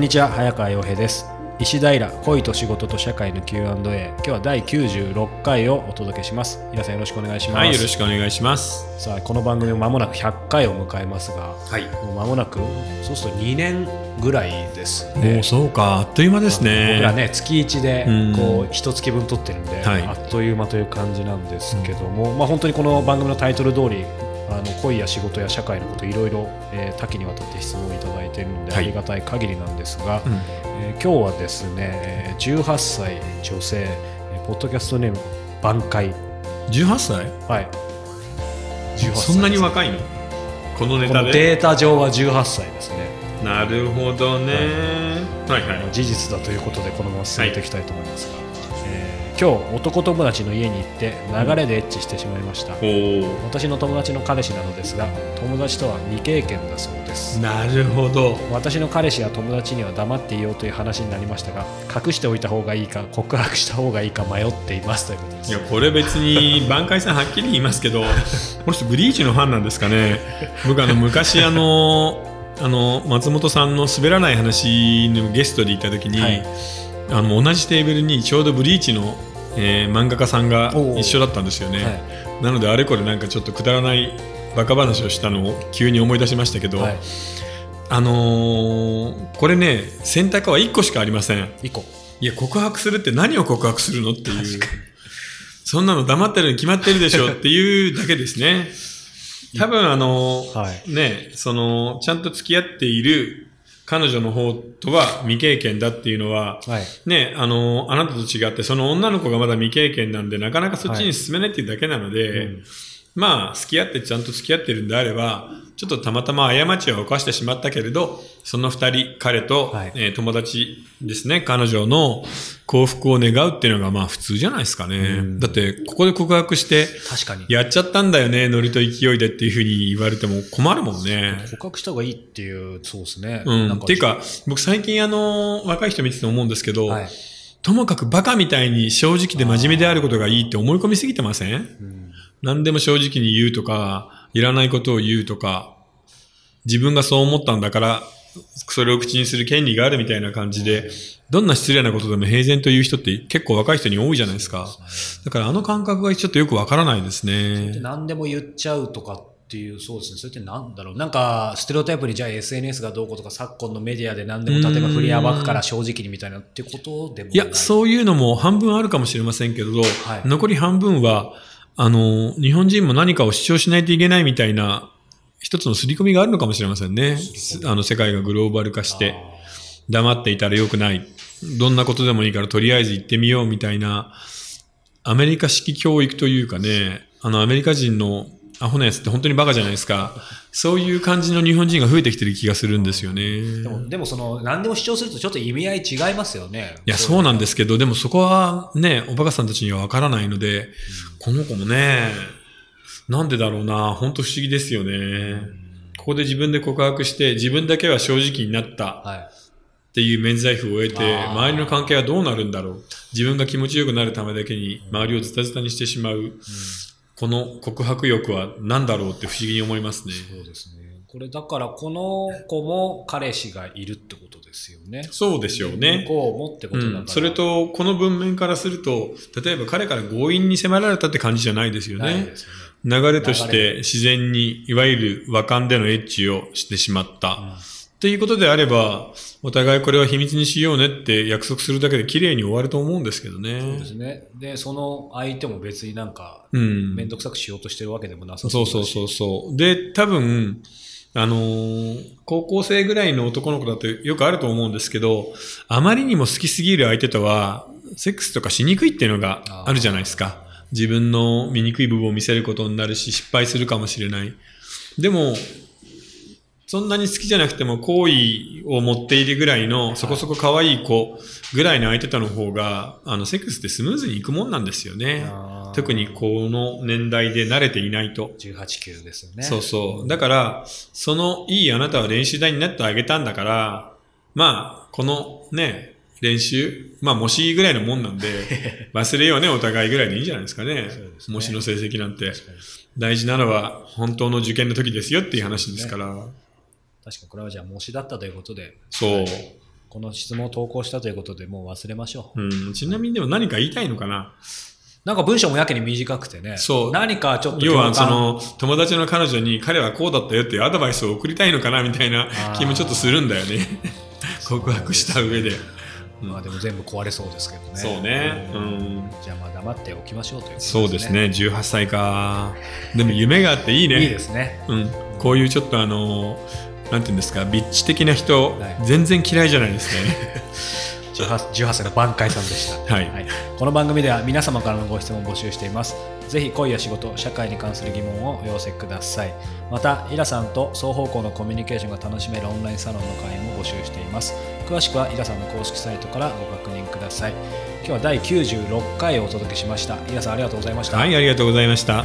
こんにちは早川洋平です。石平恋と仕事と社会の Q&A 今日は第96回をお届けします。皆さんよろしくお願いします。はい、よろしくお願いします。さあこの番組も間もなく100回を迎えますがはい。もう間もなくそうすると2年ぐらいですね。もうそうか、あっという間ですね。僕らね月1でうん。こう一月分撮ってるんで、はい。あっという間という感じなんですけども、まあ、本当にこの番組のタイトル通りあの恋や仕事や社会のこといろいろえー多岐にわたって質問いただいているので、はい。ありがたい限りなんですが、うん。えー今日はですねえー18歳女性えーポッドキャストネーム挽回。18歳？はい。18歳そんなに若いの？このネこタで？のデータ上は18歳ですね。なるほどね。はい。はい。事実だということでこのまま進めていきたいと思いますが、えー今日男友達の家に行って流れでエッチしてしまいました、私の友達の彼氏なのですが友達とは未経験だそうです。なるほど。私の彼氏や友達には黙っていようという話になりましたが隠しておいた方がいいか告白した方がいいか迷っていますということです。いや、これ別に、挽回さんはっきり言いますけど、この人ブリーチのファンなんですかね。僕あの、昔あの、あの、松本さんの滑らない話のゲストでいた時に、はい。あの、同じテーブルにちょうどブリーチの、えー漫画家さんが一緒だったんですよね。はい。なのであれこれなんかちょっとくだらないバカ話をしたのを急に思い出しましたけど、はい。あのーこれね選択は1個しかありません。以降いや告白するって何を告白するのっていう。そんなの黙ってるに決まってるでしょっていうだけですね。多分あのー はい。ねそのちゃんと付き合っている彼女の方とは未経験だっていうのははい。ね、あの、あなたと違って、その女の子がまだ未経験なんで、なかなかそっちに進めないっていうだけなので、うんまあ、付き合ってちゃんと付き合ってるんであれば、ちょっとたまたま過ちを犯してしまったけれど、その二人、彼と、はい。えー友達ですね、彼女の幸福を願うっていうのがまあ普通じゃないですかね。うん。だって、ここで告白して、確かに。やっちゃったんだよね、ノリと勢いでっていうふうに言われても困るもんね。告白した方がいいっていうそうですね。うん。なんっていうか、僕最近あの、若い人見てて思うんですけど、はい。ともかくバカみたいに正直で真面目であることがいいって思い込みすぎてません？うん何でも正直に言うとか、いらないことを言うとか、自分がそう思ったんだから、それを口にする権利があるみたいな感じで、どんな失礼なことでも平然と言う人って結構若い人に多いじゃないですか。だからあの感覚がちょっとよくわからないですでね。何でも言っちゃうとかっていう、そうですね。それってなんだろう。なんか、ステレオタイプにじゃあ SNS がどうこうとか、昨今のメディアで何でも、例えば振り暴くから正直にみたいなってことでもいや、そういうのも半分あるかもしれませんけど、はい残り半分は、あの、日本人も何かを主張しないといけないみたいな、一つの刷り込みがあるのかもしれませんね。あの、世界がグローバル化して、黙っていたら良くない。どんなことでもいいからとりあえず行ってみようみたいな、アメリカ式教育というかね、あの、アメリカ人のアホなやつって本当にバカじゃないですか。そういう感じの日本人が増えてきてる気がするんですよね。でも、でもその、何でも主張するとちょっと意味合い違いますよね。いや、そうなんですけど、でもそこはね、おバカさんたちにはわからないので、この子もね、なんでだろうな、本当不思議ですよね。ここで自分で告白して、自分だけは正直になったはい。っていう免罪符を得て、周りの関係はどうなるんだろう。自分が気持ちよくなるためだけに、周りをズタズタにしてしまう、この告白欲は何だろうって不思議に思いますね。そうですね。これだから、この子も彼氏がいるってことですよね。そうでしょうね。向こうもってことだから。うん、それと、この文面からすると、例えば彼から強引に迫られたって感じじゃないですよね。よね。流れとし流て自然に、いわゆる和感でのエッチをしてしまった。っていうことであれば、お互いこれは秘密にしようねって約束するだけで綺麗に終わると思うんですけどそうですね。ね。で、その相手も別になんか、うん。めんどくさくしようとしてるわけでもなさそうそうそうそう。で、多分、あのー高校生ぐらいの男の子だとよくあると思うんですけど、あまりにも好きすぎる相手とは、セックスとかしにくいっていうのがあるじゃないですか。自分の醜い部分を見せることになるし、失敗するかもしれない。でも、そんなに好きじゃなくても好意を持っているぐらいのそこそこ可愛い子ぐらいの相手との方が、あの、セックスってスムーズにいくもんなんですよね。特にこの年代で慣れていないと。18、9ですよね。そうそう。だから、そのいいあなたは練習台になってあげたんだから、まあ、このね、練習、まあ、模試ぐらいのもんなんで、忘れようね、お互いぐらいでいいんじゃないですかね。ね模試の成績なんて。大事なのは本当の受験の時ですよっていう話ですから。確かにこれはじゃあ模試だったということで、そう。この質問を投稿したということでもう忘れましょう。うん、ちなみにでも何か言いたいのかな？なんか文章もやけに短くてね。そう何かちょっと要はその友達の彼女に彼はこうだったよっていうアドバイスを送りたいのかなみたいな気もちょっとするんだよね。告白した上で。まあでも全部壊れそうですけどね。そうね。うんん。じゃあまあ黙っておきましょうということそうです。ね。18歳か。でも夢があっていいね。いいですね。うん。こういうちょっとあの、なんていうんですか、ビッチ的な人、はい。全然嫌いじゃないですね。18, 18歳の挽回さんでした、はい。この番組では皆様からのご質問を募集しています。ぜひ恋や仕事社会に関する疑問をお寄せください。またイラさんと双方向のコミュニケーションが楽しめるオンラインサロンの会員も募集しています。詳しくはイラさんの公式サイトからご確認ください。今日は第96回をお届けしました。イラさんありがとうございました、はい、ありがとうございました。